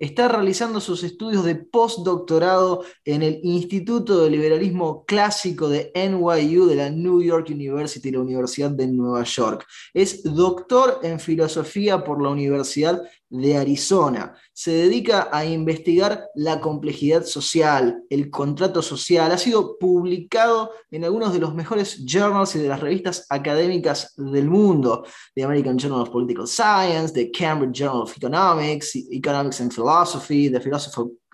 está realizando sus estudios de postdoctorado en el Instituto de Liberalismo Clásico de NYU de la New York University, la Universidad de Nueva York. Es doctor en filosofía por la Universidad de Arizona. Se dedica a investigar la complejidad social, el contrato social. Ha sido publicado en algunos de los mejores journals y de las revistas académicas del mundo, The American Journal of Political Science, The Cambridge Journal of Economics, Economics and Philosophy,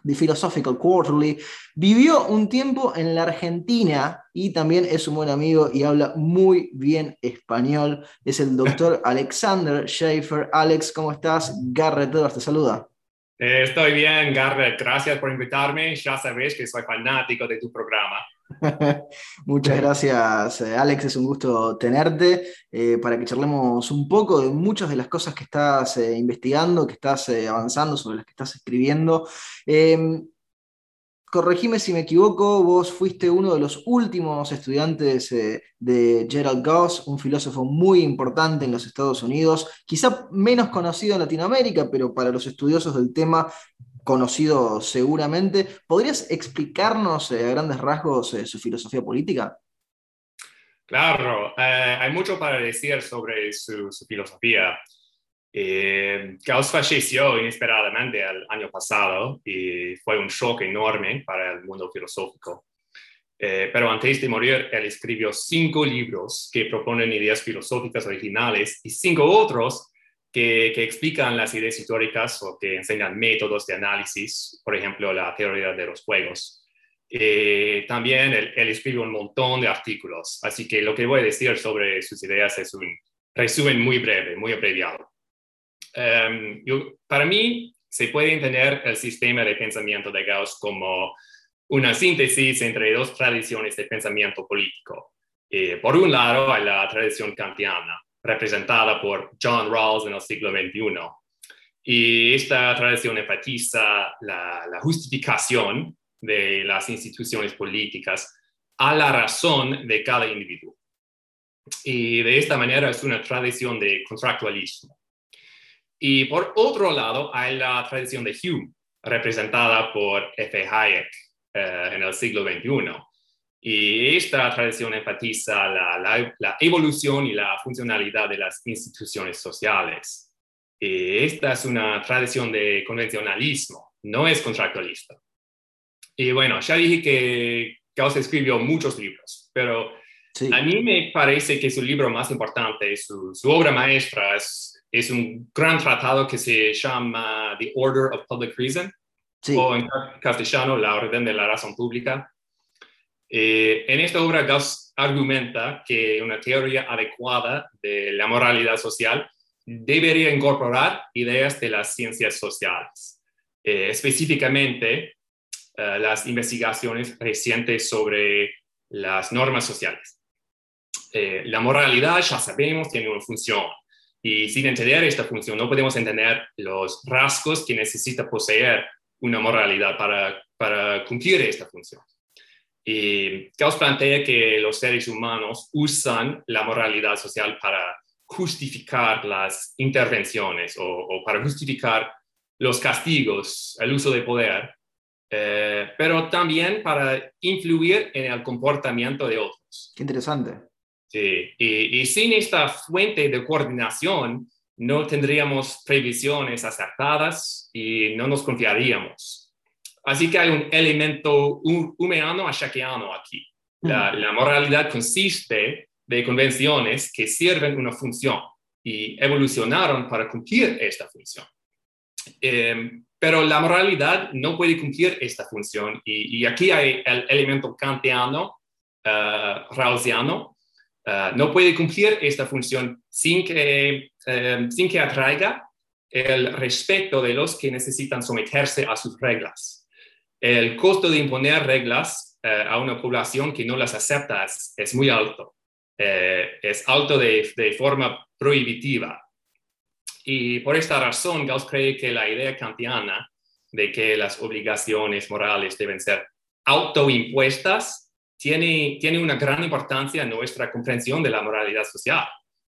The Philosophical, Quarterly. Vivió un tiempo en la Argentina y también es un buen amigo y habla muy bien español. Es el doctor Alexander Schaefer. Alex, ¿cómo estás? Garrett te saluda. Estoy bien, Garrett. Gracias por invitarme. Ya sabes que soy fanático de tu programa. Muchas gracias, eh, Alex. Es un gusto tenerte eh, para que charlemos un poco de muchas de las cosas que estás eh, investigando, que estás avanzando, sobre las que estás escribiendo. Em, corregime si me equivoco, vos fuiste uno de los últimos estudiantes de Gerald Goss, un filósofo muy importante en los Estados Unidos, quizá menos conocido en Latinoamérica, pero para los estudiosos del tema conocido seguramente. ¿Podrías explicarnos eh, a grandes rasgos eh, su filosofía política? Claro, eh, hay mucho para decir sobre su, filosofía. Gauss falleció inesperadamente el año pasado y fue un shock enorme para el mundo filosófico. pero antes de morir, él escribió cinco libros que proponen ideas filosóficas originales y cinco otros que, explican las ideas históricas o que enseñan métodos de análisis, por ejemplo, la teoría de los juegos. Eh, también él, escribe un montón de artículos, así que lo que voy a decir sobre sus ideas es un resumen muy breve, muy abreviado. Em, para mí, se puede entender el sistema de pensamiento de Gauss como una síntesis entre dos tradiciones de pensamiento político. Eh, por un lado, hay la tradición kantiana, representada por John Rawls en el siglo XXI. Y esta tradición enfatiza la, justificación de las instituciones políticas a la razón de cada individuo. Y de esta manera es una tradición de contractualismo. Y por otro lado, hay la tradición de Hume, representada por F. Hayek eh, en el siglo XXI, y esta tradición enfatiza la, evolución y la funcionalidad de las instituciones sociales. Y esta es una tradición de convencionalismo, no es contractualista. Y bueno, ya dije que Gauss escribió muchos libros, pero a mí me parece que su libro más importante, su, su obra maestra, es, es, un gran tratado que se llama The Order of Public Reason, o en castellano, La Orden de la Razón Pública. Eh, en esta obra, Gauss argumenta que una teoría adecuada de la moralidad social debería incorporar ideas de las ciencias sociales, eh, específicamente eh, las investigaciones recientes sobre las normas sociales. la moralidad, ya sabemos, tiene una función y sin entender esta función no podemos entender los rasgos que necesita poseer una moralidad para, para cumplir esta función. Y Gauss plantea que los seres humanos usan la moralidad social para justificar las intervenciones o, para justificar los castigos, el uso de poder, eh, pero también para influir en el comportamiento de otros. Qué interesante. Sí, y, y sin esta fuente de coordinación no tendríamos previsiones acertadas y no nos confiaríamos. Así que hay un elemento humano achaqueano aquí. La, la, moralidad consiste de convenciones que sirven una función y evolucionaron para cumplir esta función. Em, pero la moralidad no puede cumplir esta función y, aquí hay el elemento kantiano, uh, rawlsiano, uh, no puede cumplir esta función sin que, em, sin que atraiga el respeto de los que necesitan someterse a sus reglas. El costo de imponer reglas eh, a una población que no las acepta es, muy alto. Eh, es alto de, forma prohibitiva. Y por esta razón, Gauss cree que la idea kantiana de que las obligaciones morales deben ser autoimpuestas tiene, tiene una gran importancia en nuestra comprensión de la moralidad social.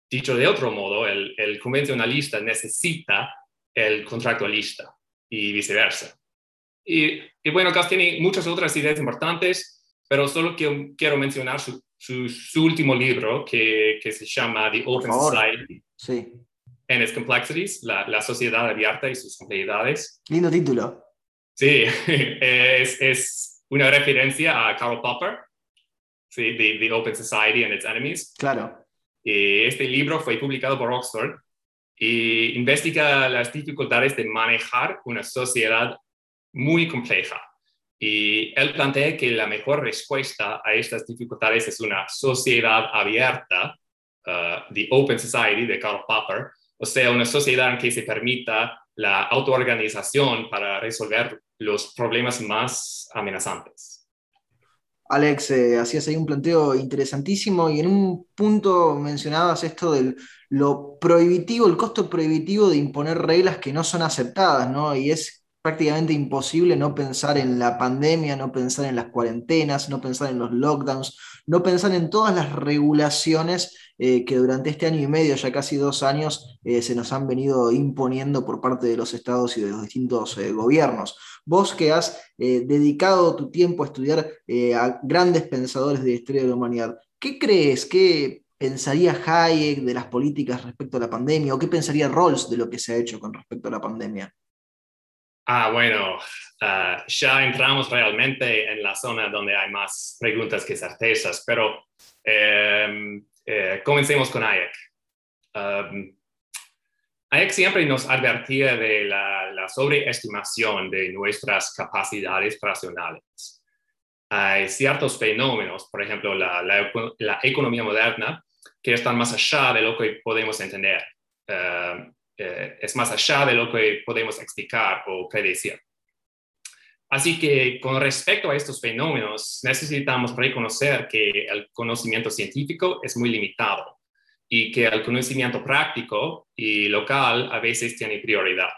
Dicho de otro modo, el, el convencionalista necesita el contractualista y viceversa. Y, y, bueno, Gauss tiene muchas otras ideas importantes, pero solo quiero, quiero mencionar su, su, último libro que, que, se llama The Open Society sí. and Its Complexities, la, la, sociedad abierta y sus complejidades. Lindo título. Sí, es, es, una referencia a Karl Popper, sí, the, the Open Society and Its Enemies. Claro. Y este libro fue publicado por Oxford y investiga las dificultades de manejar una sociedad muy compleja. Y él plantea que la mejor respuesta a estas dificultades es una sociedad abierta, uh, the Open Society de Karl Popper, o sea, una sociedad en que se permita la autoorganización para resolver los problemas más amenazantes. Alex, eh, hacías ahí un planteo interesantísimo y en un punto mencionabas esto del lo prohibitivo, el costo prohibitivo de imponer reglas que no son aceptadas, ¿no? Y es prácticamente imposible no pensar en la pandemia, no pensar en las cuarentenas, no pensar en los lockdowns, no pensar en todas las regulaciones eh, que durante este año y medio, ya casi dos años, eh, se nos han venido imponiendo por parte de los estados y de los distintos eh, gobiernos. Vos que has dedicado tu tiempo a estudiar a grandes pensadores de la historia de la humanidad, ¿qué crees? ¿Qué pensaría Hayek de las políticas respecto a la pandemia? ¿O qué pensaría Rawls de lo que se ha hecho con respecto a la pandemia? Ah, bueno, ah, ya entramos realmente en la zona donde hay más preguntas que certezas, pero em, eh, comencemos con Hayek. Um, Hayek siempre nos advertía de la, sobreestimación de nuestras capacidades racionales. Hay ciertos fenómenos, por ejemplo, la, economía moderna, que están más allá de lo que podemos entender. Uh, eh, es más allá de lo que podemos explicar o predecir. Así que con respecto a estos fenómenos, necesitamos reconocer que el conocimiento científico es muy limitado y que el conocimiento práctico y local a veces tiene prioridad.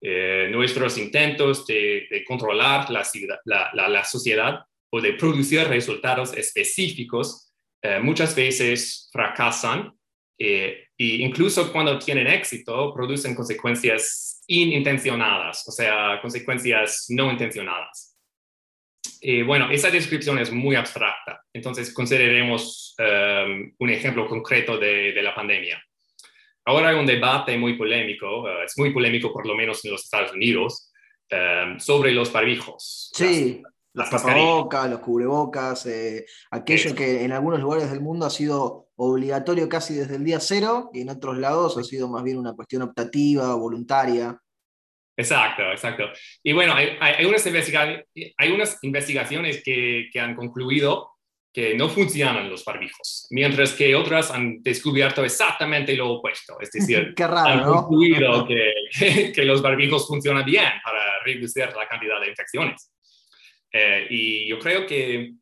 Eh, nuestros intentos de, controlar la, sociedad o de producir resultados específicos eh, muchas veces fracasan eh, y incluso cuando tienen éxito, producen consecuencias inintencionadas, o sea, consecuencias no intencionadas. Y bueno, esa descripción es muy abstracta. Entonces, consideremos um, un ejemplo concreto de, de, la pandemia. Ahora hay un debate muy polémico, uh, es muy polémico por lo menos en los Estados Unidos, um, sobre los barbijos. Sí. Las tapabocas, los cubrebocas, eh, aquello que en algunos lugares del mundo ha sido obligatorio casi desde el día cero y en otros lados ha sido más bien una cuestión optativa, voluntaria. Exacto, exacto. Y bueno, hay, hay, unas, hay unas, investigaciones que, que, han concluido que no funcionan los barbijos, mientras que otras han descubierto exactamente lo opuesto. Es decir, Qué raro, han concluido que, que, los barbijos funcionan bien para reducir la cantidad de infecciones. Eh, y yo creo que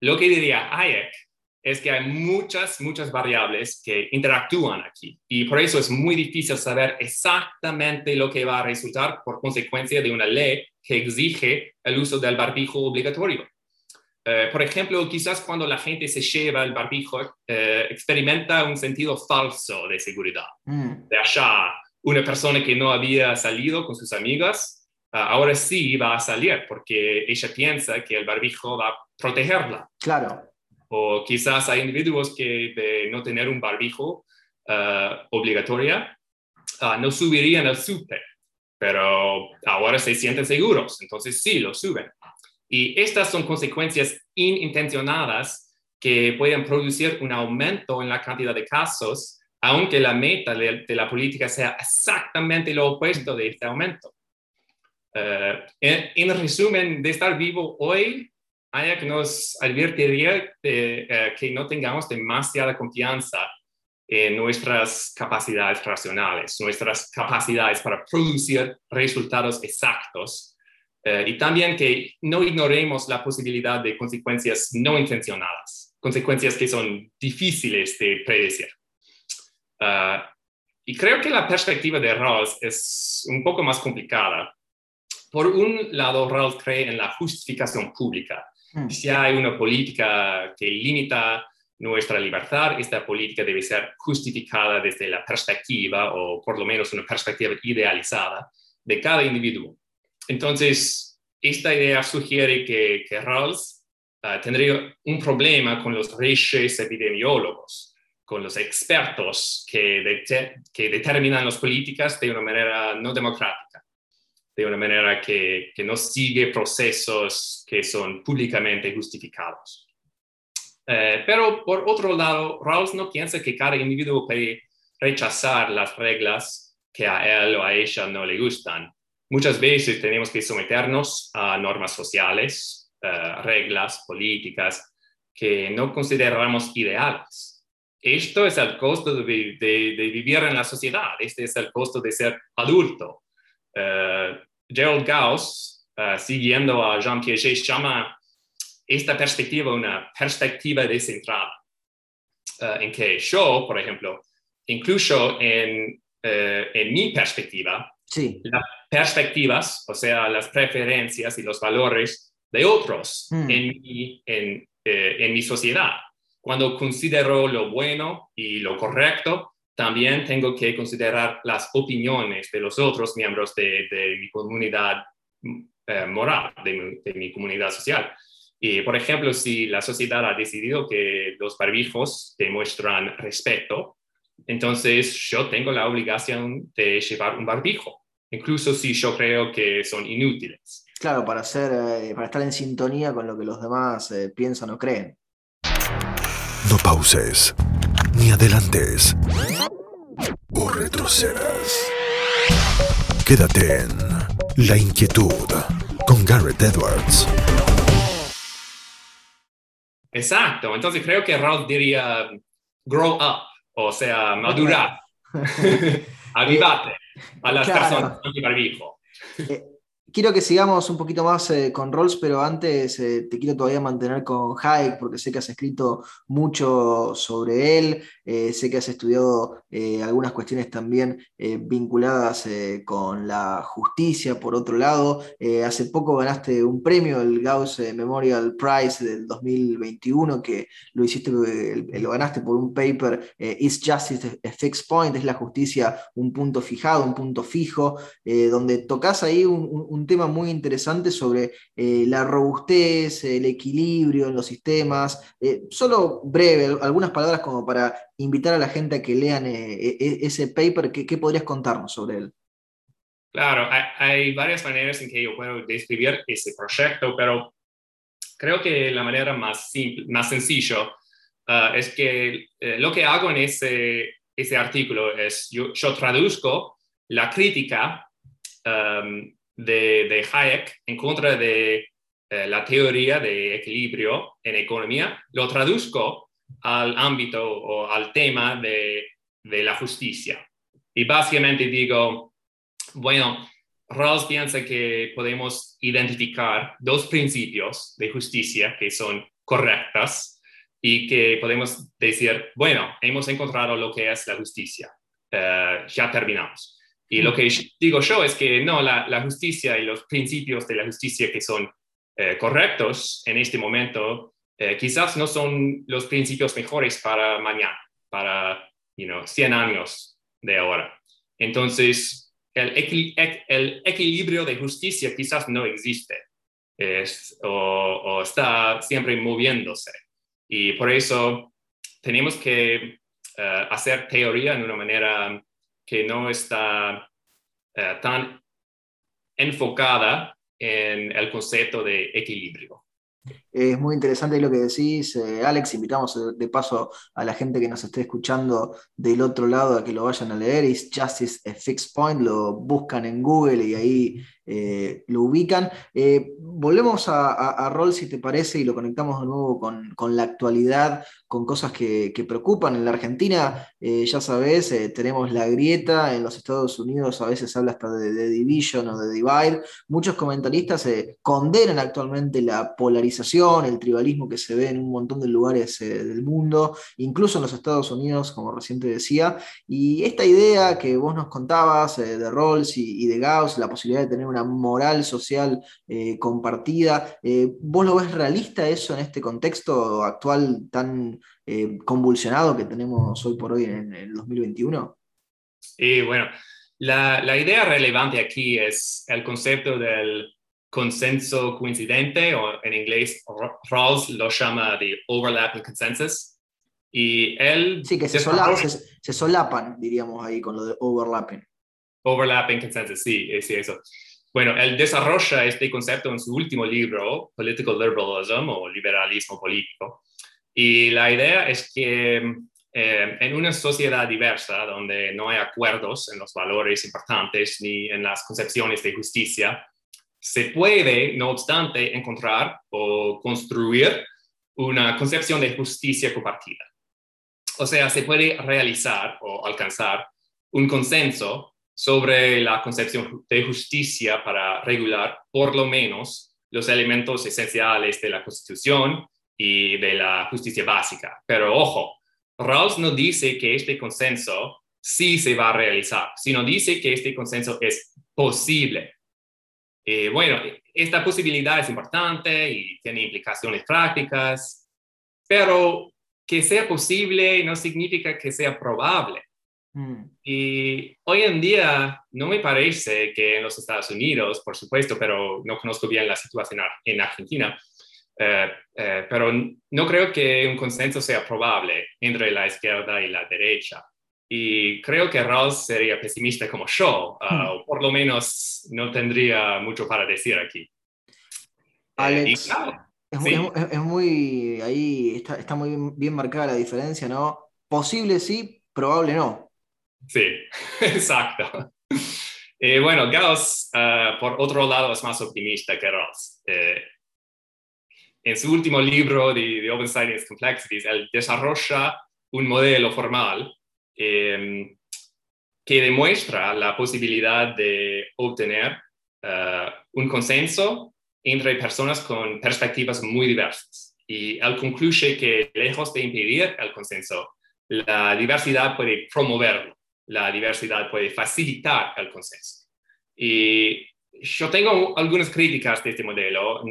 lo que diría Hayek es que hay muchas, muchas variables que interactúan aquí y por eso es muy difícil saber exactamente lo que va a resultar por consecuencia de una ley que exige el uso del barbijo obligatorio. Eh, por ejemplo, quizás cuando la gente se lleva el barbijo, eh, experimenta un sentido falso de seguridad. Mm. De allá, una persona que no había salido con sus amigas Ah, ahora sí va a salir porque ella piensa que el barbijo va a protegerla. Claro. O quizás hay individuos que de no tener un barbijo uh, obligatoria uh, no subirían al súper, pero ahora se sienten seguros, entonces sí, lo suben. Y estas son consecuencias inintencionadas que pueden producir un aumento en la cantidad de casos, aunque la meta de, de la política sea exactamente lo opuesto de este aumento. Eh, en, resumen, de estar vivo hoy, que nos advertiría de, eh, que no tengamos demasiada confianza en nuestras capacidades racionales, nuestras capacidades para producir resultados exactos eh, y también que no ignoremos la posibilidad de consecuencias no intencionadas, consecuencias que son difíciles de predecir. Ah, y creo que la perspectiva de Rawls es un poco más complicada. Por un lado, Rawls cree en la justificación pública. Mm. Si hay una política que limita nuestra libertad, esta política debe ser justificada desde la perspectiva, o por lo menos una perspectiva idealizada, de cada individuo. Entonces, esta idea sugiere que, que Rawls ah, tendría un problema con los reyes epidemiólogos, con los expertos que, que determinan las políticas de una manera no democrática, de una manera que, que no sigue procesos que son públicamente justificados. Eh, pero por otro lado, Rawls no piensa que cada individuo puede rechazar las reglas que a él o a ella no le gustan Muchas veces tenemos que someternos a normas sociales, eh, reglas, políticas que no consideramos ideales. Esto es el costo de, vivir en la sociedad, este es el costo de ser adulto. Uh, Gerald Gauss, uh, siguiendo a Jean Piaget, llama esta perspectiva una perspectiva descentrada, en que yo, por ejemplo, incluso en, en mi perspectiva, sí perspectivas, o sea, las preferencias y los valores de otros mm. en, mi, en, eh, en mi sociedad. Cuando considero lo bueno y lo correcto, también tengo que considerar las opiniones de los otros miembros de, de mi comunidad eh, moral, de de mi, comunidad social. Y, por ejemplo, si la sociedad ha decidido que los barbijos demuestran respeto, entonces yo tengo la obligación de llevar un barbijo incluso si yo creo que son inútiles. Claro, para, ser, eh, para estar en sintonía con lo que los demás eh, piensan o creen. No pauses, ni adelantes, o retrocedas. Quédate en La Inquietud con Garrett Edwards. Exacto, entonces creo que Ralph diría grow up, o sea, madurar, avivate a las personas con barbijo. Eh, quiero que sigamos un poquito más eh, con Rolls, pero antes eh, te quiero todavía mantener con Hayek, porque sé que has escrito mucho sobre él, sé que has estudiado algunas cuestiones también vinculadas con la justicia, por otro lado. hace poco ganaste un premio, el Gauss Memorial Prize del 2021, que lo hiciste, lo ganaste por un paper, Is Justice a Fixed Point? Es la justicia un punto fijado, un punto fijo, donde tocas ahí un tema muy interesante sobre eh, la robustez, el equilibrio en los sistemas. Eh, solo breve, algunas palabras como para invitar a la gente a que lean eh, e, e, ese paper. ¿Qué, podrías contarnos sobre él? Claro, hay, varias maneras en que yo puedo describir ese proyecto, pero creo que la manera más, simple, más sencilla uh, es que lo que hago en ese, ese artículo es yo, yo traduzco la crítica um, de, Hayek en contra de eh, la teoría de equilibrio en economía, lo traduzco al ámbito o al tema de, la justicia. Y básicamente digo, bueno, Rawls piensa que podemos identificar dos principios de justicia que son correctas y que podemos decir, bueno, hemos encontrado lo que es la justicia, eh, ya terminamos. Y lo que digo yo es que no, la, justicia y los principios de la justicia que son eh, correctos en este momento eh, quizás no son los principios mejores para mañana, para you know, 100 años de ahora. Entonces, el, el equilibrio de justicia quizás no existe o, está siempre moviéndose. Y por eso tenemos que eh, hacer teoría en una manera que no está eh, tan enfocada en el concepto de equilibrio. Es muy interesante lo que decís, eh, Alex. Invitamos de paso a la gente que nos esté escuchando del otro lado a que lo vayan a leer. Is Justice a Fixed Point, lo buscan en Google y ahí eh, lo ubican. Eh, volvemos a, a, si te parece, y lo conectamos de nuevo con, la actualidad, con cosas que, preocupan. En la Argentina, eh, ya sabes, tenemos la grieta, en los Estados Unidos a veces habla hasta de, division o de divide. Muchos comentaristas condenan actualmente la polarización, el tribalismo que se ve en un montón de lugares del mundo, incluso en los Estados Unidos, como recién te decía. Y esta idea que vos nos contabas de Rawls y, y de Gauss, la posibilidad de tener una moral social eh, compartida. Eh, ¿Vos lo ves realista eso en este contexto actual tan eh, convulsionado que tenemos hoy por hoy en, el 2021? Sí, bueno, la, la, idea relevante aquí es el concepto del consenso coincidente, o en inglés Rawls lo llama de overlapping consensus. Y él... Sí, que se, se, solapan, diríamos ahí, con lo de overlapping. Overlapping consensus, sí, sí, eso. Bueno, él desarrolla este concepto en su último libro, Political Liberalism o Liberalismo Político. Y la idea es que eh, en una sociedad diversa, donde no hay acuerdos en los valores importantes ni en las concepciones de justicia, se puede, no obstante, encontrar o construir una concepción de justicia compartida. O sea, se puede realizar o alcanzar un consenso sobre la concepción de justicia para regular por lo menos los elementos esenciales de la Constitución y de la justicia básica. Pero ojo, Rawls no dice que este consenso sí se va a realizar, sino dice que este consenso es posible. Eh, bueno, esta posibilidad es importante y tiene implicaciones prácticas, pero que sea posible no significa que sea probable. Mm. Y hoy en día no me parece que en los Estados Unidos, por supuesto, pero no conozco bien la situación en Argentina, eh, eh, pero no creo que un consenso sea probable entre la izquierda y la derecha. Y creo que Rawls sería pesimista como yo, ah, mm. o por lo menos no tendría mucho para decir aquí. Eh, Alex, es, muy, ahí está, está muy bien marcada la diferencia, ¿no? Posible sí, probable no. Sí, exacto. Eh, bueno, Gauss, eh, por otro lado, es más optimista que Rawls. Eh, en su último libro de, Open Science Complexities, él desarrolla un modelo formal em, que demuestra la posibilidad de obtener un consenso entre personas con perspectivas muy diversas. Y él concluye que, lejos de impedir el consenso, la diversidad puede promoverlo la diversidad puede facilitar el consenso. Y yo tengo algunas críticas de este modelo,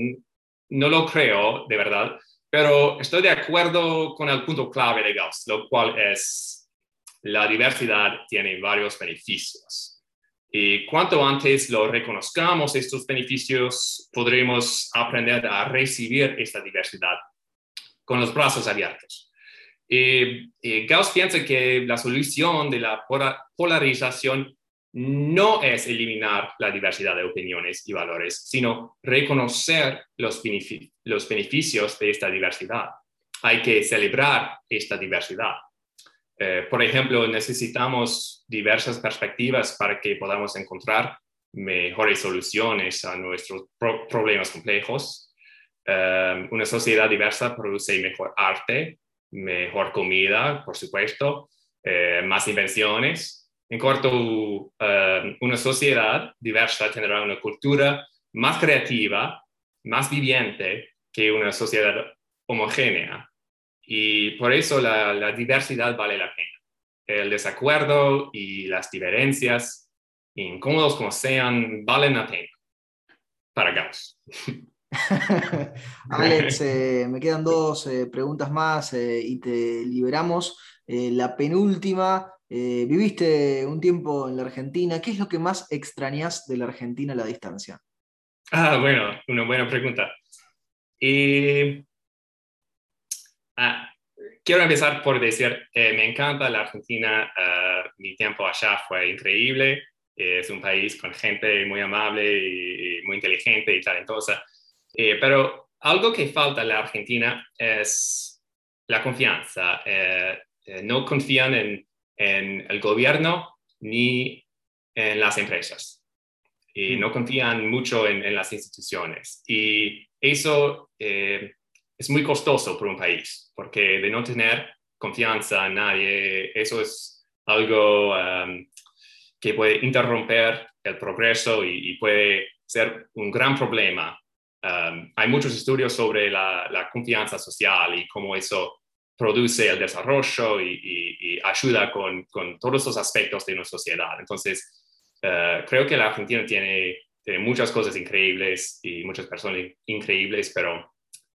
no lo creo de verdad, pero estoy de acuerdo con el punto clave de Gauss, lo cual es la diversidad tiene varios beneficios. Y cuanto antes lo reconozcamos, estos beneficios, podremos aprender a recibir esta diversidad con los brazos abiertos. Eh, eh, Gauss piensa que la solución de la polarización no es eliminar la diversidad de opiniones y valores, sino reconocer los, los beneficios de esta diversidad. Hay que celebrar esta diversidad. Eh, por ejemplo, necesitamos diversas perspectivas para que podamos encontrar mejores soluciones a nuestros problemas complejos. una sociedad diversa produce mejor arte, mejor comida, por supuesto, eh, más invenciones. En corto, eh, una sociedad diversa tendrá una cultura más creativa, más viviente que una sociedad homogénea. Y por eso la, la diversidad vale la pena. El desacuerdo y las diferencias, incómodos como sean, valen la pena para Gauss. Alex, eh, me quedan dos eh, preguntas más eh, y te liberamos. la penúltima, viviste un tiempo en la Argentina. ¿Qué es lo que más extrañas de la Argentina a la distancia? Ah, bueno, una buena pregunta. Ah, quiero empezar por decir, me encanta la Argentina. Ah, mi tiempo allá fue increíble. Es un país con gente muy amable y muy inteligente y talentosa. Eh, pero algo que falta en la Argentina es la confianza. Eh, eh, no confían en, el gobierno ni en las empresas. y Mm. no confían mucho en, en las instituciones. Y eso es muy costoso para un país, porque de no tener confianza en nadie, eso es algo um, que puede interromper el progreso y, y puede ser un gran problema. Um, hay muchos estudios sobre la, la, confianza social y cómo eso produce el desarrollo y, y, y ayuda con, con, todos los aspectos de una sociedad. Entonces, uh, creo que la Argentina tiene, tiene, muchas cosas increíbles y muchas personas increíbles, pero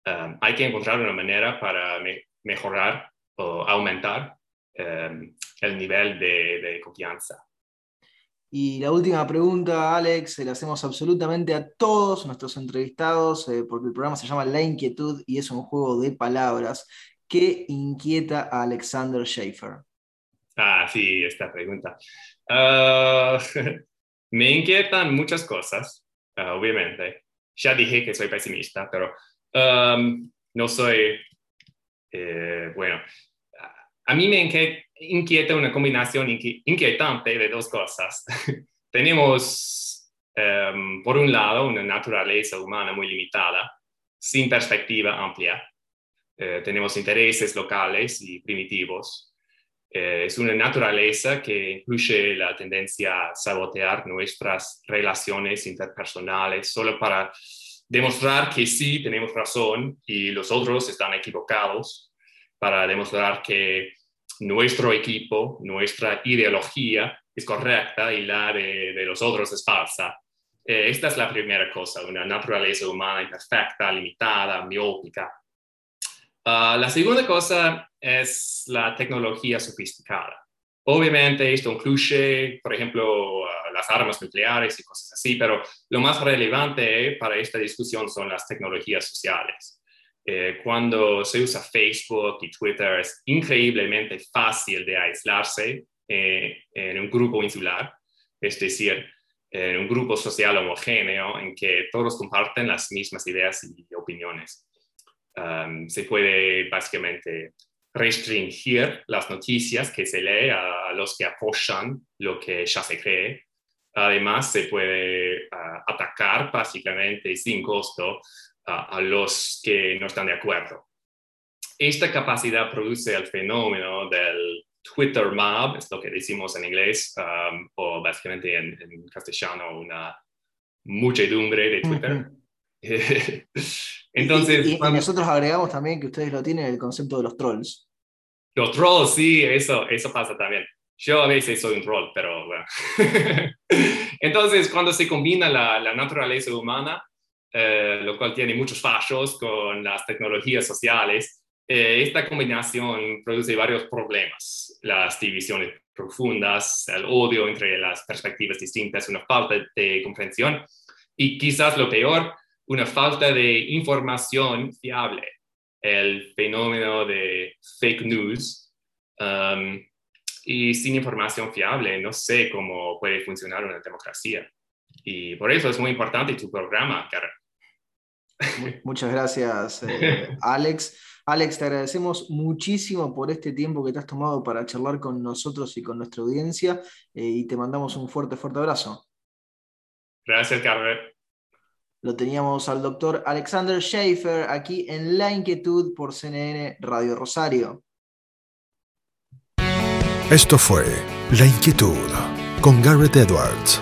um, hay que encontrar una manera para me mejorar o aumentar um, el nivel de, de confianza. Y la última pregunta, Alex, se la hacemos absolutamente a todos nuestros entrevistados, eh, porque el programa se llama La Inquietud y es un juego de palabras. ¿Qué inquieta a Alexander Schaefer? Ah, sí, esta pregunta. Uh, me inquietan muchas cosas, uh, obviamente. Ya dije que soy pesimista, pero um, no soy, eh, bueno, a mí me inquieta una combinación inquietante de dos cosas. Tenemos, um, por un lado, una naturaleza humana muy limitada, sin perspectiva amplia. Uh, tenemos intereses locales y primitivos. Uh, es una naturaleza que incluye la tendencia a sabotear nuestras relaciones interpersonales solo para demostrar que sí tenemos razón y los otros están equivocados, para demostrar que nuestro equipo, nuestra ideología es correcta y la de, los otros es falsa. Eh, esta es la primera cosa, una naturaleza humana imperfecta, limitada, miópica. Uh, la segunda cosa es la tecnología sofisticada. Obviamente esto incluye, por ejemplo, uh, las armas nucleares y cosas así, pero lo más relevante para esta discusión son las tecnologías sociales. Eh, cuando se usa Facebook y Twitter es increíblemente fácil de aislarse eh, en un grupo insular, es decir, en un grupo social homogéneo en que todos comparten las mismas ideas y opiniones. Um, se puede básicamente restringir las noticias que se lee a los que apoyan lo que ya se cree. Además, se puede uh, atacar básicamente sin costo a los que no están de acuerdo. Esta capacidad produce el fenómeno del Twitter mob, es lo que decimos en inglés, um, o básicamente en, en, castellano una muchedumbre de Twitter. Entonces, y, y, y, nosotros agregamos también que ustedes lo tienen el concepto de los trolls. Los trolls, sí, eso, eso pasa también. Yo a veces soy un troll, pero bueno. Entonces, cuando se combina la, la naturaleza humana eh, lo cual tiene muchos fallos con las tecnologías sociales. Eh, esta combinación produce varios problemas, las divisiones profundas, el odio entre las perspectivas distintas, una falta de comprensión y quizás lo peor, una falta de información fiable, el fenómeno de fake news. Um, y sin información fiable, no sé cómo puede funcionar una democracia. Y por eso es muy importante tu programa, Karen. Muchas gracias, eh, Alex. Alex, te agradecemos muchísimo por este tiempo que te has tomado para charlar con nosotros y con nuestra audiencia eh, y te mandamos un fuerte, fuerte abrazo. Gracias, Carmen. Lo teníamos al doctor Alexander Schaefer aquí en La Inquietud por CNN Radio Rosario. Esto fue La Inquietud con Garrett Edwards.